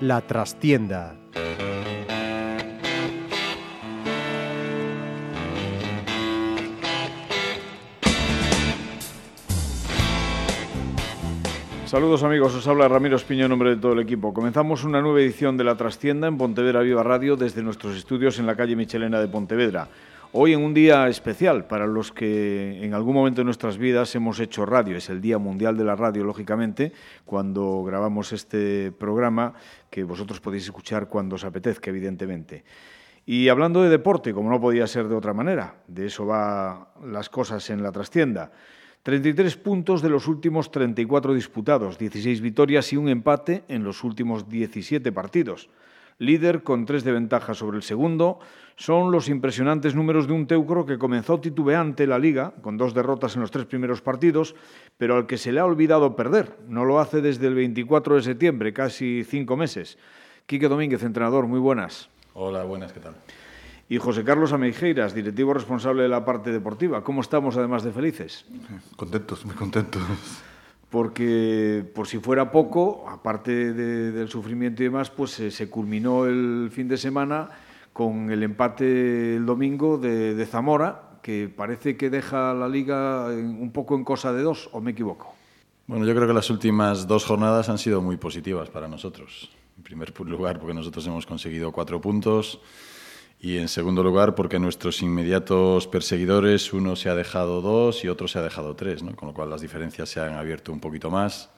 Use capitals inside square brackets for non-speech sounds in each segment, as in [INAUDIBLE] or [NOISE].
La trastienda Saludos amigos, os habla Ramiro Espiño en nombre de todo el equipo. Comenzamos una nueva edición de La Trastienda en Pontevedra Viva Radio desde nuestros estudios en la calle Michelena de Pontevedra. Hoy en un día especial para los que en algún momento de nuestras vidas hemos hecho radio. Es el Día Mundial de la Radio, lógicamente, cuando grabamos este programa que vosotros podéis escuchar cuando os apetezca, evidentemente. Y hablando de deporte, como no podía ser de otra manera, de eso va las cosas en la trastienda. 33 puntos de los últimos 34 disputados, 16 victorias y un empate en los últimos 17 partidos. Líder con tres de ventaja sobre el segundo, son los impresionantes números de un Teucro que comenzó titubeante la liga, con dos derrotas en los tres primeros partidos, pero al que se le ha olvidado perder. No lo hace desde el 24 de septiembre, casi cinco meses. Quique Domínguez, entrenador, muy buenas. Hola, buenas, ¿qué tal? Y José Carlos Ameijeiras, directivo responsable de la parte deportiva. ¿Cómo estamos además de felices? Contentos, muy contentos. Porque por si fuera poco, aparte del sufrimiento y demás, pues se culminó el fin de semana con el empate el domingo de, Zamora, que parece que deja la liga un poco en cosa de dos, ¿o me equivoco? Bueno, yo creo que las últimas dos jornadas han sido muy positivas para nosotros. En primer lugar, porque nosotros hemos conseguido cuatro puntos y en segundo lugar, porque nuestros inmediatos perseguidores, uno se ha dejado dos y otro se ha dejado tres, ¿no? con lo cual las diferencias se han abierto un poquito más,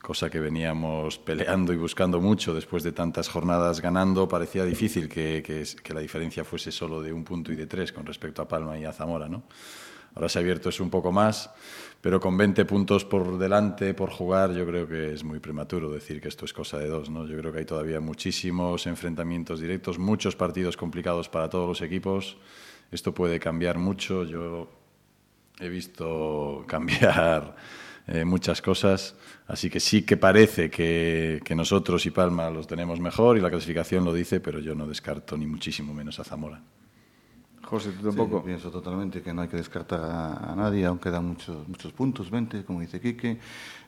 cosa que veníamos peleando y buscando mucho después de tantas jornadas ganando. Parecía difícil que, que, que la diferencia fuese solo de un punto y de tres con respecto a Palma y a Zamora. ¿no? Ahora se ha abierto eso un poco más pero con 20 puntos por delante, por jugar, yo creo que es muy prematuro decir que esto es cosa de dos. ¿no? Yo creo que hay todavía muchísimos enfrentamientos directos, muchos partidos complicados para todos los equipos. Esto puede cambiar mucho. Yo he visto [LAUGHS] cambiar eh, muchas cosas, así que sí que parece que, que nosotros y Palma los tenemos mejor y la clasificación lo dice, pero yo no descarto ni muchísimo menos a Zamora. José, ¿tú tampoco? pienso totalmente que no hay que descartar a, nadie, aunque quedan muchos, muchos puntos, 20, como dice Quique,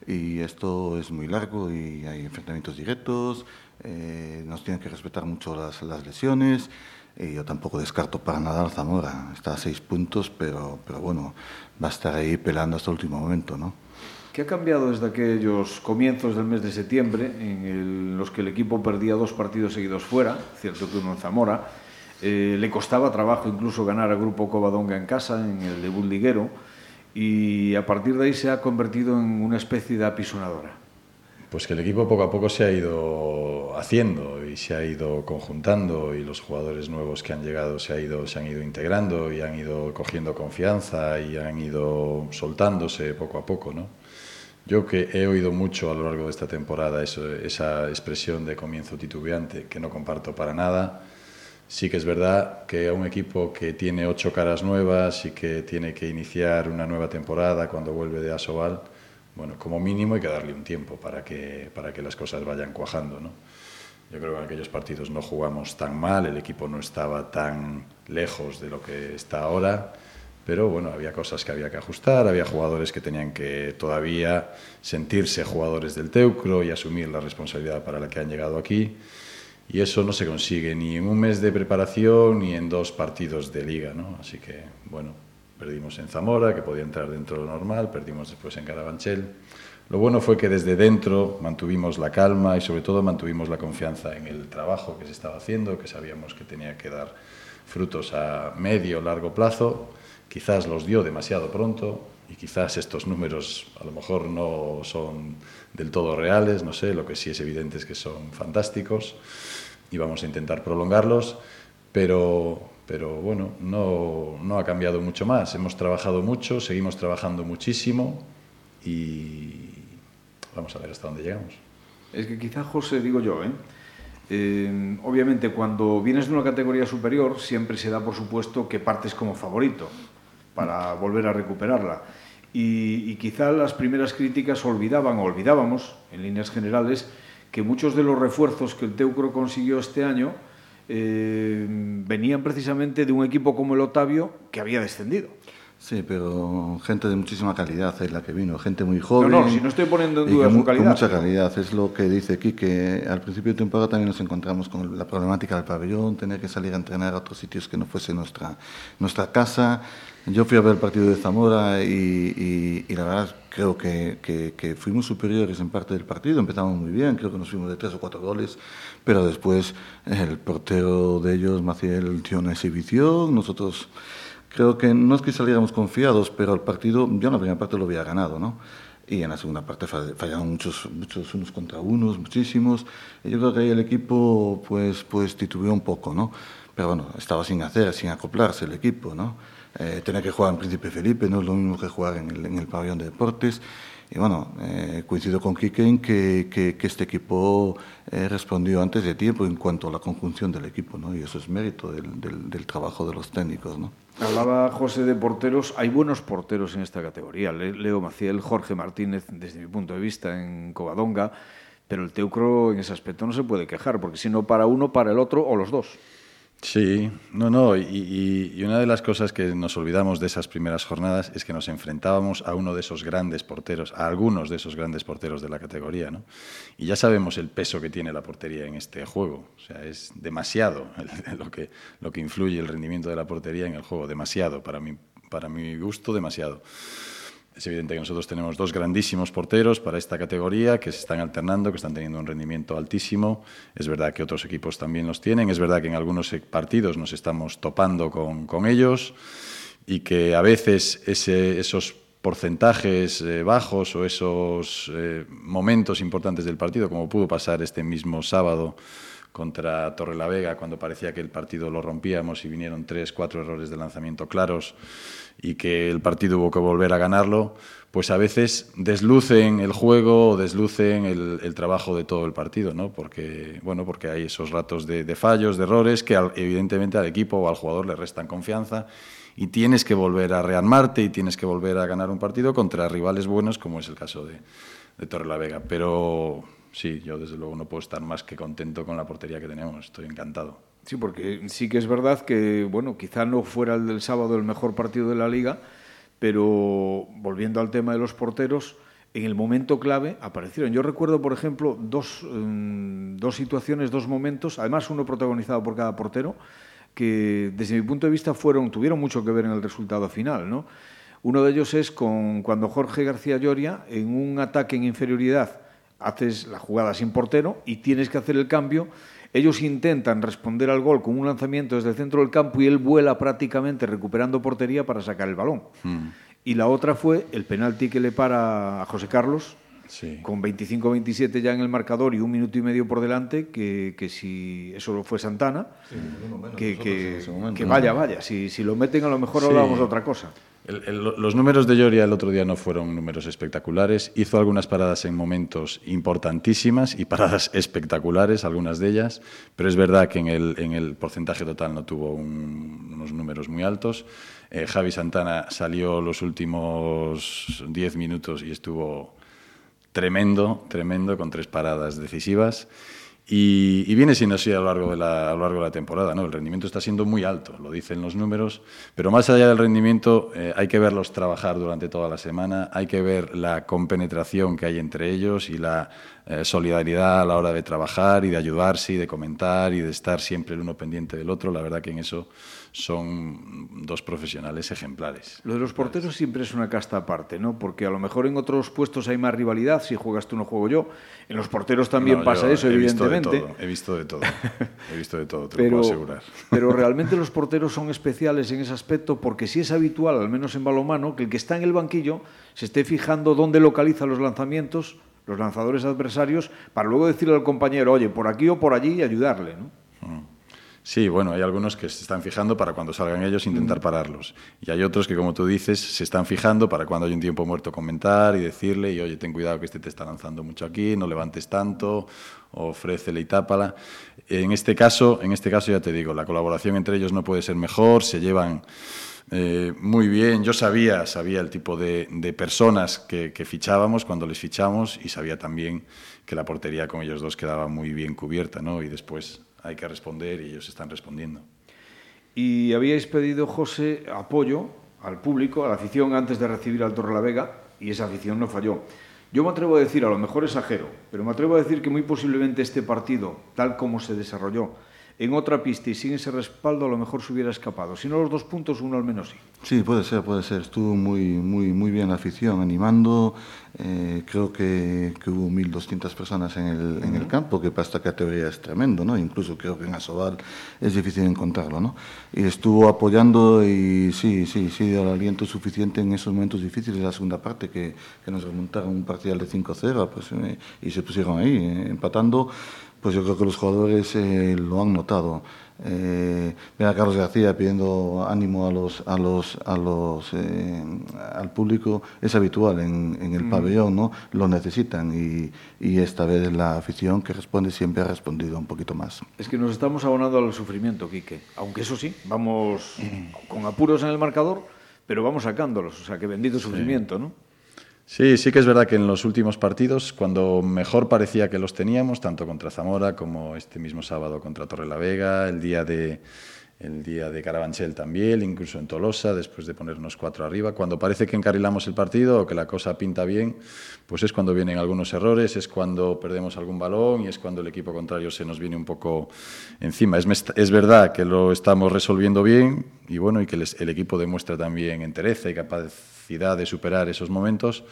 y esto es muy largo y hay enfrentamientos directos, eh, nos tienen que respetar mucho las, las lesiones, y yo tampoco descarto para nada al Zamora, está a seis puntos, pero, pero bueno, va a estar ahí pelando hasta el último momento, ¿no? ¿Qué ha cambiado desde aquellos comienzos del mes de septiembre en los que el equipo perdía dos partidos seguidos fuera, cierto que uno en Zamora, eh, le costaba trabajo incluso ganar al Grupo Covadonga en casa, en el debut liguero, y a partir de ahí se ha convertido en una especie de apisonadora. Pues que el equipo poco a poco se ha ido haciendo y se ha ido conjuntando y los jugadores nuevos que han llegado se, han ido integrando y han ido cogiendo confianza y han ido soltándose poco a poco, ¿no? Yo que he oído mucho a lo largo de esta temporada esa expresión de comienzo titubeante que no comparto para nada, Sí que es verdad que a un equipo que tiene ocho caras nuevas y que tiene que iniciar una nueva temporada cuando vuelve de Asobal, bueno, como mínimo hay que darle un tiempo para que, para que las cosas vayan cuajando, ¿no? Yo creo que en aquellos partidos no jugamos tan mal, el equipo no estaba tan lejos de lo que está ahora, pero bueno, había cosas que había que ajustar, había jugadores que tenían que todavía sentirse jugadores del Teucro y asumir la responsabilidad para la que han llegado aquí y eso no se consigue ni en un mes de preparación ni en dos partidos de liga, ¿no? Así que, bueno, perdimos en Zamora, que podía entrar dentro de lo normal, perdimos después en Carabanchel. Lo bueno fue que desde dentro mantuvimos la calma y sobre todo mantuvimos la confianza en el trabajo que se estaba haciendo, que sabíamos que tenía que dar frutos a medio o largo plazo. Quizás los dio demasiado pronto y quizás estos números a lo mejor no son del todo reales, no sé, lo que sí es evidente es que son fantásticos y vamos a intentar prolongarlos, pero, pero bueno, no, no ha cambiado mucho más. Hemos trabajado mucho, seguimos trabajando muchísimo y vamos a ver hasta dónde llegamos. Es que quizá, José, digo yo, ¿eh? Eh, obviamente cuando vienes de una categoría superior siempre se da por supuesto que partes como favorito para volver a recuperarla. Y, y, quizá las primeras críticas olvidaban, o olvidábamos, en líneas generales, que muchos de los refuerzos que el Teucro consiguió este año eh, venían precisamente de un equipo como el Otavio que había descendido. Sí, pero gente de muchísima calidad es la que vino, gente muy joven. No, no, si no estoy poniendo en duda su calidad. Con mucha calidad, es lo que dice aquí, que al principio de temporada también nos encontramos con la problemática del pabellón, tener que salir a entrenar a otros sitios que no fuese nuestra, nuestra casa. Yo fui a ver el partido de Zamora y, y, la verdad creo que, que, fuimos superiores en parte del partido, empezamos muy bien, creo que nos fuimos de tres o cuatro goles, pero después el portero de ellos, Maciel, dio una exhibición, nosotros creo que no es que saliéramos confiados, pero el partido, yo en la primera parte lo había ganado, ¿no? Y en la segunda parte fallaron muchos, muchos unos contra unos, muchísimos. Y yo creo que ahí el equipo, pues, pues titubeó un poco, ¿no? Pero bueno, estaba sin hacer, sin acoplarse el equipo, ¿no? Eh, tener que jugar en Príncipe Felipe no es lo mismo que jugar en el, en el pabellón de deportes. Y bueno, eh, coincido con Quique en que, que, que este equipo eh, respondió antes de tiempo en cuanto a la conjunción del equipo, ¿no? Y eso es mérito del, del, del trabajo de los técnicos, ¿no? Hablaba José de porteros. Hay buenos porteros en esta categoría. Leo Maciel, Jorge Martínez, desde mi punto de vista, en Covadonga. Pero el Teucro en ese aspecto no se puede quejar, porque si no para uno, para el otro o los dos. Sí, no, no, y, una de las cosas que nos olvidamos de esas primeras jornadas es que nos enfrentábamos a uno de esos grandes porteros, a algunos de esos grandes porteros de la categoría, ¿no? Y ya sabemos el peso que tiene la portería en este juego, o sea, es demasiado [LAUGHS] lo que, lo que influye el rendimiento de la portería en el juego, demasiado, para mi, para mi gusto, demasiado. Es evidente que nosotros tenemos dos grandísimos porteros para esta categoría que se están alternando, que están teniendo un rendimiento altísimo. Es verdad que otros equipos también los tienen. Es verdad que en algunos partidos nos estamos topando con, con ellos y que a veces esos porcentajes eh, bajos o esos eh, momentos importantes del partido, como pudo pasar este mismo sábado contra Torrelavega, cuando parecía que el partido lo rompíamos y vinieron tres, cuatro errores de lanzamiento claros y que el partido hubo que volver a ganarlo, pues a veces deslucen el juego o deslucen el, trabajo de todo el partido, ¿no? Porque, bueno, porque hay esos ratos de, fallos, de errores que evidentemente al equipo o al jugador le restan confianza y tienes que volver a rearmarte y tienes que volver a ganar un partido contra rivales buenos como es el caso de, de Torrelavega. Pero sí, yo desde luego no puedo estar más que contento con la portería que tenemos, estoy encantado. Sí, porque sí que es verdad que, bueno, quizá no fuera el del sábado el mejor partido de la liga, pero volviendo al tema de los porteros, en el momento clave aparecieron. Yo recuerdo, por ejemplo, dos, mm, dos situaciones, dos momentos, además uno protagonizado por cada portero, que desde mi punto de vista fueron, tuvieron mucho que ver en el resultado final, ¿no? Uno de ellos es con, cuando Jorge García Lloria, en un ataque en inferioridad, haces la jugada sin portero y tienes que hacer el cambio ellos intentan responder al gol con un lanzamiento desde el centro del campo y él vuela prácticamente recuperando portería para sacar el balón. Hmm. Y la otra fue el penalti que le para a José Carlos, con 25-27 ya en el marcador y un minuto y medio por delante, que, que si eso fue Santana, que, que, vaya, vaya, si, si, lo meten a lo mejor hablamos de otra cosa los números de Lloria el otro día no fueron números espectaculares. Hizo algunas paradas en momentos importantísimas y paradas [LAUGHS] espectaculares, algunas de ellas, pero es verdad que en el, porcentaje total no tuvo unos números muy altos. Eh, Javi Santana salió los últimos 10 minutos y estuvo tremendo, tremendo, con tres paradas decisivas. Y, viene siendo así a lo, largo de la, a lo largo de la temporada. ¿no? El rendimiento está siendo muy alto, lo dicen los números, pero más allá del rendimiento eh, hay que verlos trabajar durante toda la semana, hay que ver la compenetración que hay entre ellos y la eh, solidaridad a la hora de trabajar y de ayudarse y de comentar y de estar siempre el uno pendiente del otro. La verdad que en eso son dos profesionales ejemplares. Lo de los porteros siempre es una casta aparte, ¿no? Porque a lo mejor en otros puestos hay más rivalidad, si juegas tú no juego yo. En los porteros también pasa eso, evidentemente. he visto de todo, [LAUGHS] he visto de todo, te lo puedo asegurar. Pero [LAUGHS] realmente los porteros son especiales en ese aspecto porque sí es habitual, al menos en balomano, que el que está en el banquillo se esté fijando dónde localiza los lanzamientos, los lanzadores adversarios, para luego decirle al compañero, oye, por aquí o por allí y ayudarle, ¿no? Sí, bueno, hay algunos que se están fijando para cuando salgan ellos intentar pararlos. Y hay otros que, como tú dices, se están fijando para cuando hay un tiempo muerto comentar y decirle, y oye, ten cuidado que este te está lanzando mucho aquí, no levantes tanto, ofrécele y tápala. En este caso, en este caso ya te digo, la colaboración entre ellos no puede ser mejor, se llevan eh, muy bien. Yo sabía, sabía el tipo de, personas que, fichábamos cuando les fichamos y sabía también que la portería con ellos dos quedaba muy bien cubierta, ¿no? Y después hay que responder y ellos están respondiendo. Y habíais pedido, José, apoyo al público, a la afición, antes de recibir al Torre la Vega, y esa afición no falló. Yo me atrevo a decir, a lo mejor exagero, pero me atrevo a decir que muy posiblemente este partido, tal como se desarrolló, en otra pista y sin ese respaldo a lo mejor se hubiera escapado. Si no los dos puntos, uno al menos sí. Sí, puede ser, puede ser. Estuvo muy, muy, muy bien la afición animando. Eh, creo que, que, hubo 1.200 personas en el, en el campo, que para esta categoría es tremendo, ¿no? Incluso creo que en Asobal es difícil encontrarlo, ¿no? Y estuvo apoyando y sí, sí, sí dio el aliento suficiente en esos momentos difíciles de la segunda parte, que, que nos remontaron un parcial de 5-0 pues, eh, y se pusieron ahí, eh, empatando pues yo creo que los jugadores eh, lo han notado. Eh, a Carlos García pidiendo ánimo a los, a los, a los, eh, al público es habitual en, en el mm. pabellón, ¿no? Lo necesitan y, y, esta vez la afición que responde siempre ha respondido un poquito más. Es que nos estamos abonando al sufrimiento, Quique. Aunque eso sí, vamos con apuros en el marcador, pero vamos sacándolos. O sea, que bendito sufrimiento, ¿no? Sí, sí que es verdad que en los últimos partidos, cuando mejor parecía que los teníamos, tanto contra Zamora como este mismo sábado contra Torrelavega, el día de el día de Carabanchel también, incluso en Tolosa, después de ponernos cuatro arriba. Cuando parece que encarrilamos el partido o que la cosa pinta bien, pues es cuando vienen algunos errores, es cuando perdemos algún balón y es cuando el equipo contrario se nos viene un poco encima. Es, es verdad que lo estamos resolviendo bien y bueno, y que el equipo demuestra también entereza y capacidad de superar esos momentos.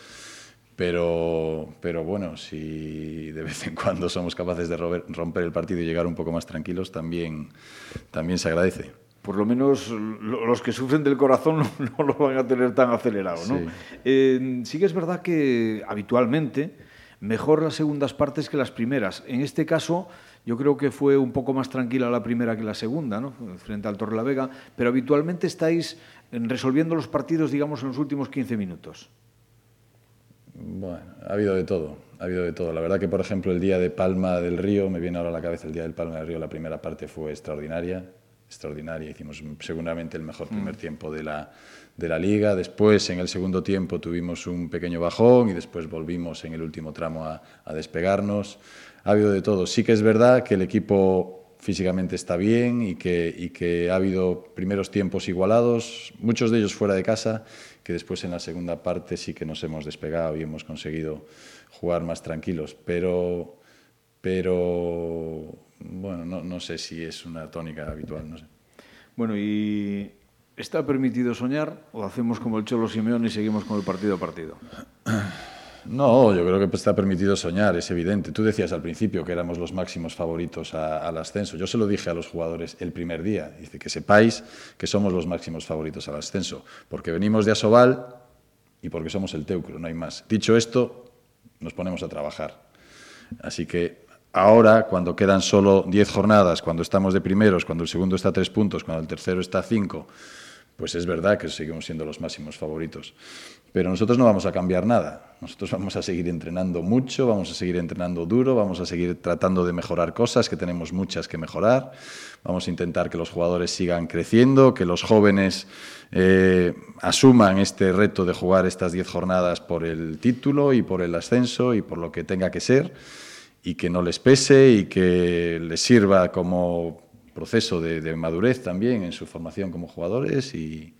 Pero, pero bueno, si de vez en cuando somos capaces de romper el partido y llegar un poco más tranquilos, también, también se agradece. Por lo menos los que sufren del corazón [LAUGHS] no, lo van a tener tan acelerado, ¿no? Sí. Eh, sí que es verdad que habitualmente mejor las segundas partes que las primeras. En este caso, yo creo que fue un poco más tranquila la primera que la segunda, ¿no? frente al Torre la Vega, pero habitualmente estáis resolviendo los partidos, digamos, en los últimos 15 minutos. Bueno, ha habido de todo, ha habido de todo. La verdad que, por ejemplo, el día de Palma del Río, me viene ahora a la cabeza el día del Palma del Río, la primera parte fue extraordinaria, extraordinaria. Hicimos seguramente el mejor primer mm. tiempo de la, de la liga. Después, en el segundo tiempo, tuvimos un pequeño bajón y después volvimos en el último tramo a, a despegarnos. Ha habido de todo. Sí que es verdad que el equipo físicamente está bien y que, y que ha habido primeros tiempos igualados, muchos de ellos fuera de casa que después en la segunda parte sí que nos hemos despegado y hemos conseguido jugar más tranquilos, pero, pero bueno, no, no sé si es una tónica habitual, no sé. Bueno, y ¿está permitido soñar o hacemos como el Cholo Simeón y seguimos con el partido a partido? [CLEARS THROAT] No, yo creo que está permitido soñar, es evidente. Tú decías al principio que éramos los máximos favoritos al ascenso. Yo se lo dije a los jugadores el primer día. Dice que sepáis que somos los máximos favoritos al ascenso, porque venimos de Asobal y porque somos el Teucro, no hay más. Dicho esto, nos ponemos a trabajar. Así que ahora, cuando quedan solo 10 jornadas, cuando estamos de primeros, cuando el segundo está a 3 puntos, cuando el tercero está a 5, pues es verdad que seguimos siendo los máximos favoritos. Pero nosotros no vamos a cambiar nada. Nosotros [LAUGHS] vamos a seguir entrenando mucho, vamos a seguir entrenando duro, vamos a seguir tratando de mejorar cosas, que tenemos muchas que mejorar. Vamos a intentar que los jugadores sigan creciendo, que los jóvenes eh, asuman este reto de jugar estas 10 jornadas por el título y por el ascenso y por lo que tenga que ser, y que no les pese y que les sirva como proceso de, de madurez también en su formación como jugadores y,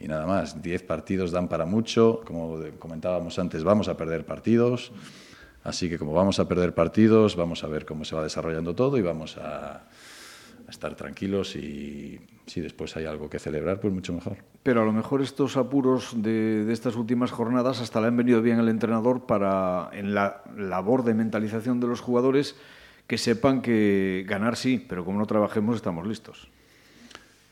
y nada más. Diez partidos dan para mucho, como comentábamos antes, vamos a perder partidos, así que como vamos a perder partidos, vamos a ver cómo se va desarrollando todo y vamos a, estar tranquilos y si después hay algo que celebrar, pues mucho mejor. Pero a lo mejor estos apuros de, de, estas últimas jornadas hasta le han venido bien al entrenador para, en la labor de mentalización de los jugadores, que sepan que ganar sí, pero como no trabajemos estamos listos.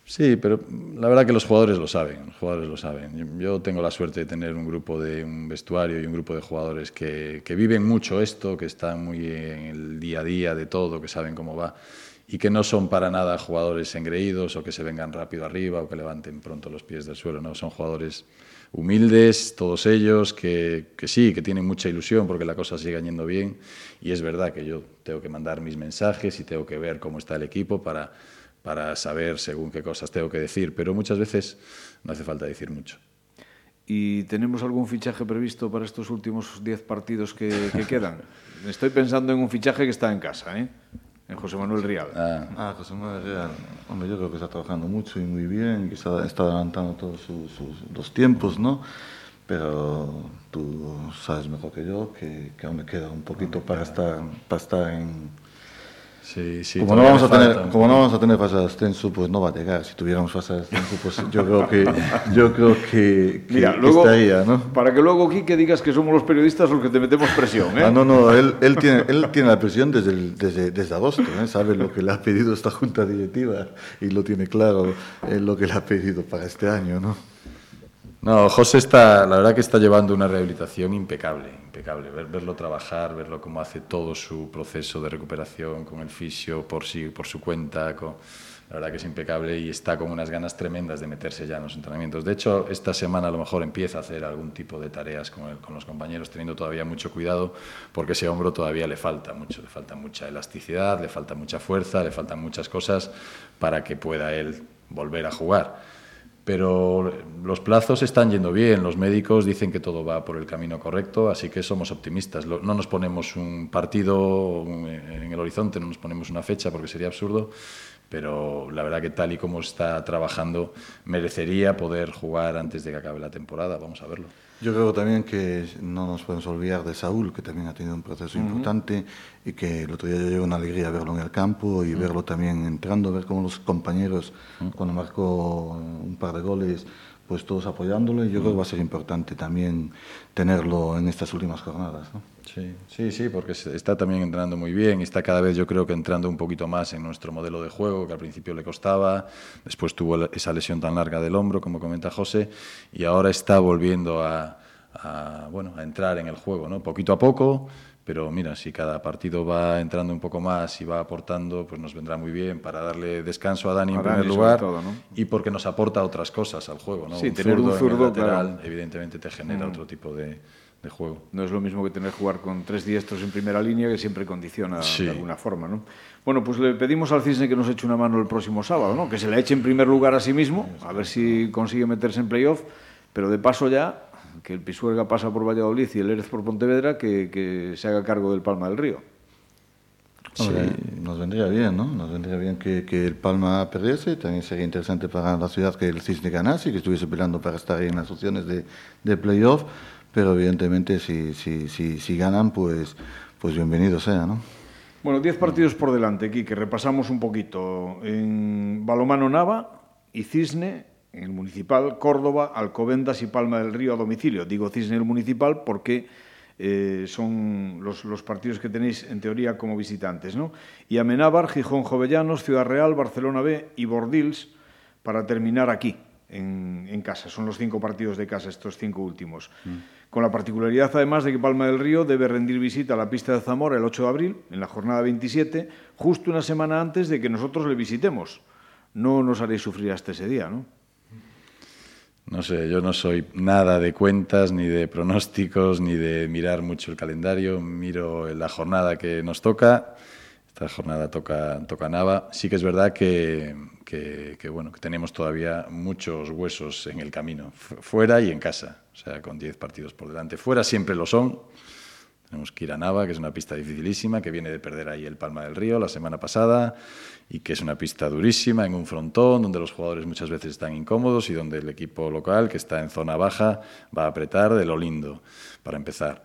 Sí, pero la verdad que los jugadores lo saben, los jugadores lo saben. Yo tengo la suerte de tener un grupo de un vestuario y un grupo de jugadores que, que, viven mucho esto, que están muy en el día a día de todo, que saben cómo va y que no son para nada jugadores engreídos o que se vengan rápido arriba o que levanten pronto los pies del suelo, no, son jugadores humildes, todos ellos, que, que sí, que tienen mucha ilusión porque la cosa sigue yendo bien y es verdad que yo tengo que mandar mis mensajes y tengo que ver cómo está el equipo para para saber según qué cosas tengo que decir, pero muchas veces no hace falta decir mucho. ¿Y tenemos algún fichaje previsto para estos últimos 10 partidos que, que quedan? [LAUGHS] Estoy pensando en un fichaje que está en casa, ¿eh? En José Manuel Real. Ah. ah, José Manuel Real. Hombre, yo creo que está trabajando mucho y muy bien, que está, está adelantando todos sus, sus, los tiempos, ¿no? Pero tú sabes mejor que yo que, que aún me queda un poquito para estar, para estar en, Sí, sí, como, no vamos a tener, como no vamos a tener fase de ascenso, pues no va a llegar. Si tuviéramos fase de ascenso, pues yo creo que, yo creo que, que, Mira, luego, estaría, ¿no? Para que luego, Quique, digas que somos los periodistas los que te metemos presión, ¿eh? Ah, no, no, él, él, tiene, él tiene la presión desde, el, desde, desde agosto, ¿eh? Sabe lo que le ha pedido esta junta directiva y lo tiene claro, es lo que le ha pedido para este año, ¿no? No, José está, la verdad que está llevando una rehabilitación impecable, impecable. verlo trabajar, verlo cómo hace todo su proceso de recuperación con el fisio por sí, por su cuenta, la verdad que es impecable y está con unas ganas tremendas de meterse ya en los entrenamientos. De hecho, esta semana a lo mejor empieza a hacer algún tipo de tareas con, con los compañeros, teniendo todavía mucho cuidado, porque ese hombro todavía le falta mucho, le falta mucha elasticidad, le falta mucha fuerza, le faltan muchas cosas para que pueda él volver a jugar pero los plazos están yendo bien, los médicos dicen que todo va por el camino correcto, así que somos optimistas. No nos ponemos un partido en el horizonte, no nos ponemos una fecha porque sería absurdo, pero la verdad que tal y como está trabajando merecería poder jugar antes de que acabe la temporada, vamos a verlo. Yo creo también que no nos podemos olvidar de Saúl, que también ha tenido un proceso importante y que el otro día yo llevo una alegría verlo en el campo y verlo también entrando, ver cómo los compañeros, cuando marcó un par de goles, pues todos apoyándolo y yo creo que va a ser importante también tenerlo en estas últimas jornadas. ¿no? Sí, sí, sí, porque está también entrando muy bien y está cada vez yo creo que entrando un poquito más en nuestro modelo de juego, que al principio le costaba, después tuvo esa lesión tan larga del hombro, como comenta José, y ahora está volviendo a, bueno, a entrar en el juego, ¿no? poquito a poco, pero mira, si cada partido va entrando un poco más y va aportando, pues nos vendrá muy bien para darle descanso a Dani en primer lugar y porque nos aporta otras cosas al juego. ¿no? Sí, un tener un zurdo lateral, evidentemente te genera mm. otro tipo de, de, juego. No es lo mismo que tener que jugar con tres diestros en primera línea que siempre condiciona de alguna forma. ¿no? Bueno, pues le pedimos al Cisne que nos eche una mano el próximo sábado, ¿no? que se la eche en primer lugar a sí mismo, a ver si consigue meterse en playoff, pero de paso ya que el Pisuerga pasa por Valladolid y el Erez por Pontevedra, que, que se haga cargo del Palma del Río. Sí. nos vendría bien, ¿no? Nos vendría bien que, que, el Palma perdiese. También sería interesante para la ciudad que el Cisne ganase y que estuviese peleando para estar ahí en las opciones de, de playoff. Pero evidentemente, si, si, si, si, ganan, pues, pues bienvenido sea, ¿no? Bueno, 10 partidos por delante, aquí, que repasamos un poquito. En Balomano Nava y Cisne en el municipal, Córdoba, Alcobendas y Palma del Río a domicilio. Digo Cisne el municipal porque eh, son los, los, partidos que tenéis en teoría como visitantes. ¿no? Y Amenábar, Gijón Jovellanos, Ciudad Real, Barcelona B y Bordils para terminar aquí, en, en, casa. Son los cinco partidos de casa, estos cinco últimos. Mm. Con la particularidad, además, de que Palma del Río debe rendir visita a la pista de Zamora el 8 de abril, en la jornada 27, justo una semana antes de que nosotros le visitemos. No nos haréis sufrir hasta ese día, ¿no? No sé, yo no soy nada de cuentas, ni de pronósticos, ni de mirar mucho el calendario. Miro la jornada que nos toca. Esta jornada toca, toca Nava. Sí que es verdad que, que, bueno, que tenemos todavía muchos huesos en el camino, fuera y en casa. O sea, con 10 partidos por delante. Fuera siempre lo son. Tenemos que que es una pista dificilísima, que viene de perder ahí el Palma del Río la semana pasada y que es una pista durísima en un frontón donde los jugadores muchas veces están incómodos y donde el equipo local, que está en zona baja, va a apretar de lo lindo, para empezar.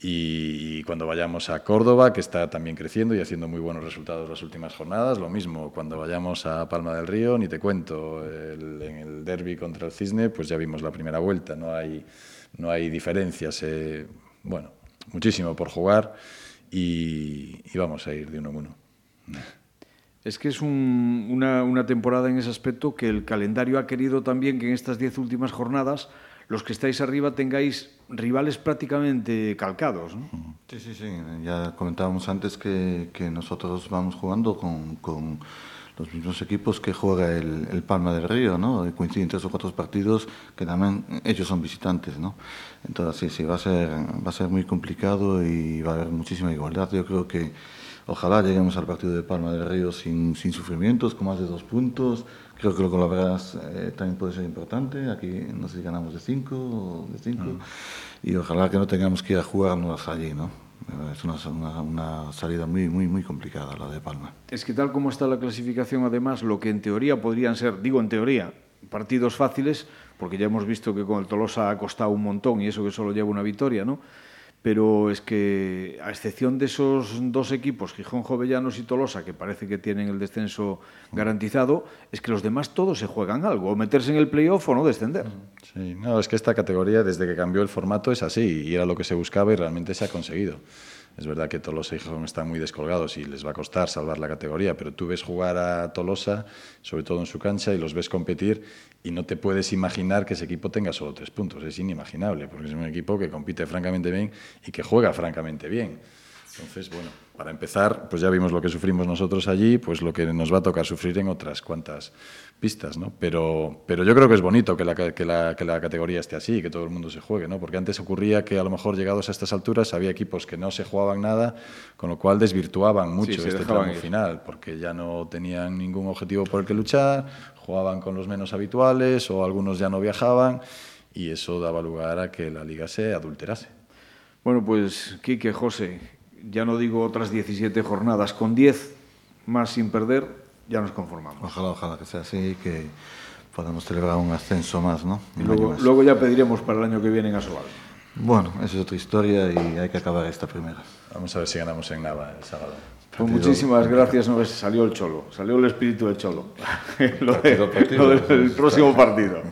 Y, cuando vayamos a Córdoba, que está también creciendo y haciendo muy buenos resultados las últimas jornadas, lo mismo. Cuando vayamos a Palma del Río, ni te cuento, en el derby contra el Cisne, pues ya vimos la primera vuelta, no hay, no hay diferencias. Eh, bueno, muchísimo por jugar y, y, vamos a ir de uno en uno. Es que es un, una, una, temporada en ese aspecto que el calendario ha querido también que en estas diez últimas jornadas los que estáis arriba tengáis rivales prácticamente calcados. ¿no? Sí, sí, sí. Ya comentábamos antes que, que nosotros vamos jugando con, con, los mismos equipos que juega el, el, Palma del Río, ¿no? Coinciden tres o cuatro partidos que también ellos son visitantes, ¿no? Entonces sí, sí, va a ser, va a ser muy complicado y va a haber muchísima igualdad. Yo creo que Ojalá lleguemos al partido de Palma del Río sin, sin sufrimientos, con más de dos puntos. Creo que lo con la verdad eh, también puede ser importante. Aquí no sé si ganamos de cinco o de cinco. Y ojalá que no tengamos que ir a jugarnos allí, ¿no? Es una, una, salida muy, muy, muy complicada la de Palma. Es que tal como está la clasificación, además, lo que en teoría podrían ser, digo en teoría, partidos fáciles, porque ya hemos visto que con el Tolosa ha costado un montón y eso que solo lleva una victoria, ¿no? Pero es que a excepción de esos dos equipos, Gijón, Jovellanos y Tolosa, que parece que tienen el descenso garantizado, es que los demás todos se juegan algo, o meterse en el playoff o no descender. Sí, no, es que esta categoría desde que cambió el formato es así y era lo que se buscaba y realmente se ha conseguido. Es verdad que Tolosa y Gijón están muy descolgados y les va a costar salvar la categoría, pero tú ves jugar a Tolosa, sobre todo en su cancha, y los ves competir y no te puedes imaginar que ese equipo tenga solo tres puntos. Es inimaginable, porque es un equipo que compite francamente bien y que juega francamente bien. Entonces, bueno, para empezar, pues ya vimos lo que sufrimos nosotros allí, pues lo que nos va a tocar sufrir en otras cuantas pistas, ¿no? Pero, pero yo creo que es bonito que la, que, la, que la categoría esté así, que todo el mundo se juegue, ¿no? Porque antes ocurría que a lo mejor llegados a estas alturas había equipos que no se jugaban nada, con lo cual desvirtuaban mucho Sí, este tramo ir. final, porque ya no tenían ningún objetivo por el que luchar, jugaban con los menos habituales o algunos ya no viajaban y eso daba lugar a que la liga se adulterase. Bueno, pues Quique, José, ya no digo otras 17 jornadas, con 10 más sin perder, ya nos conformamos. Ojalá, ojalá que sea así y que podamos celebrar un ascenso más, ¿no? Y luego, más. luego ya pediremos para el año que viene en Asobal. Bueno, esa es otra historia y hay que acabar esta primera. Vamos a ver si ganamos en Nava el sábado. Pues muchísimas gracias, no salió el cholo, salió el espíritu del cholo. [LAUGHS] lo, de- del próximo partido.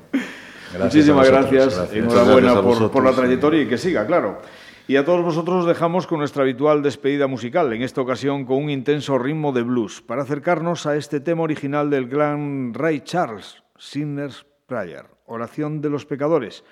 Gracias Muchísimas gracias, gracias. enhorabuena Gracias por, la trayectoria y que siga, claro. Y a todos vosotros dejamos con nuestra habitual despedida musical, en esta ocasión con un intenso ritmo de blues, para acercarnos a este tema original del gran Ray Charles, Sinner's Prayer, Oración de los Pecadores.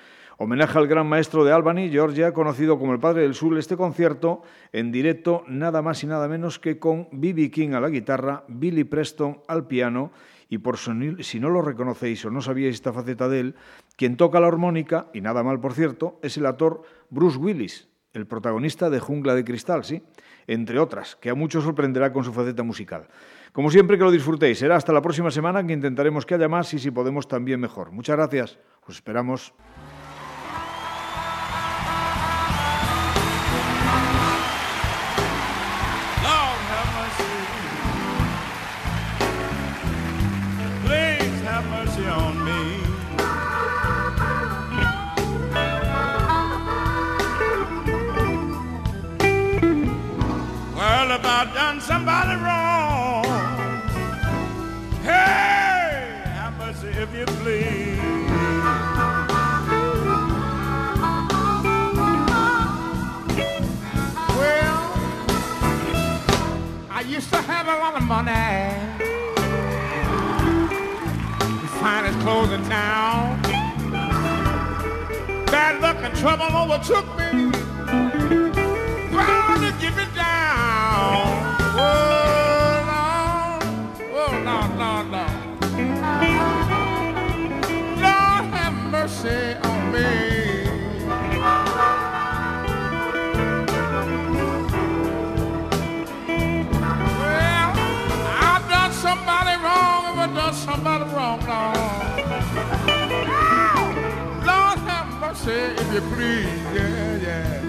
Homenaje al gran maestro de Albany, Georgia, conocido como el Padre del Sur, este concierto en directo nada más y nada menos que con B.B. King a la guitarra, Billy Preston al piano y por si no lo reconocéis o no sabíais esta faceta de él, quien toca la armónica, y nada mal por cierto, es el actor Bruce Willis, el protagonista de Jungla de Cristal, sí, entre otras, que a muchos sorprenderá con su faceta musical. Como siempre, que lo disfrutéis. Será hasta la próxima semana que intentaremos que haya más y si podemos también mejor. Muchas gracias. Os esperamos. Somebody wrong, hey, have mercy if you please. Well, I used to have a lot of money. The finest clothes in town. Bad luck and trouble overtook me. Mercy if you please, yeah, yeah.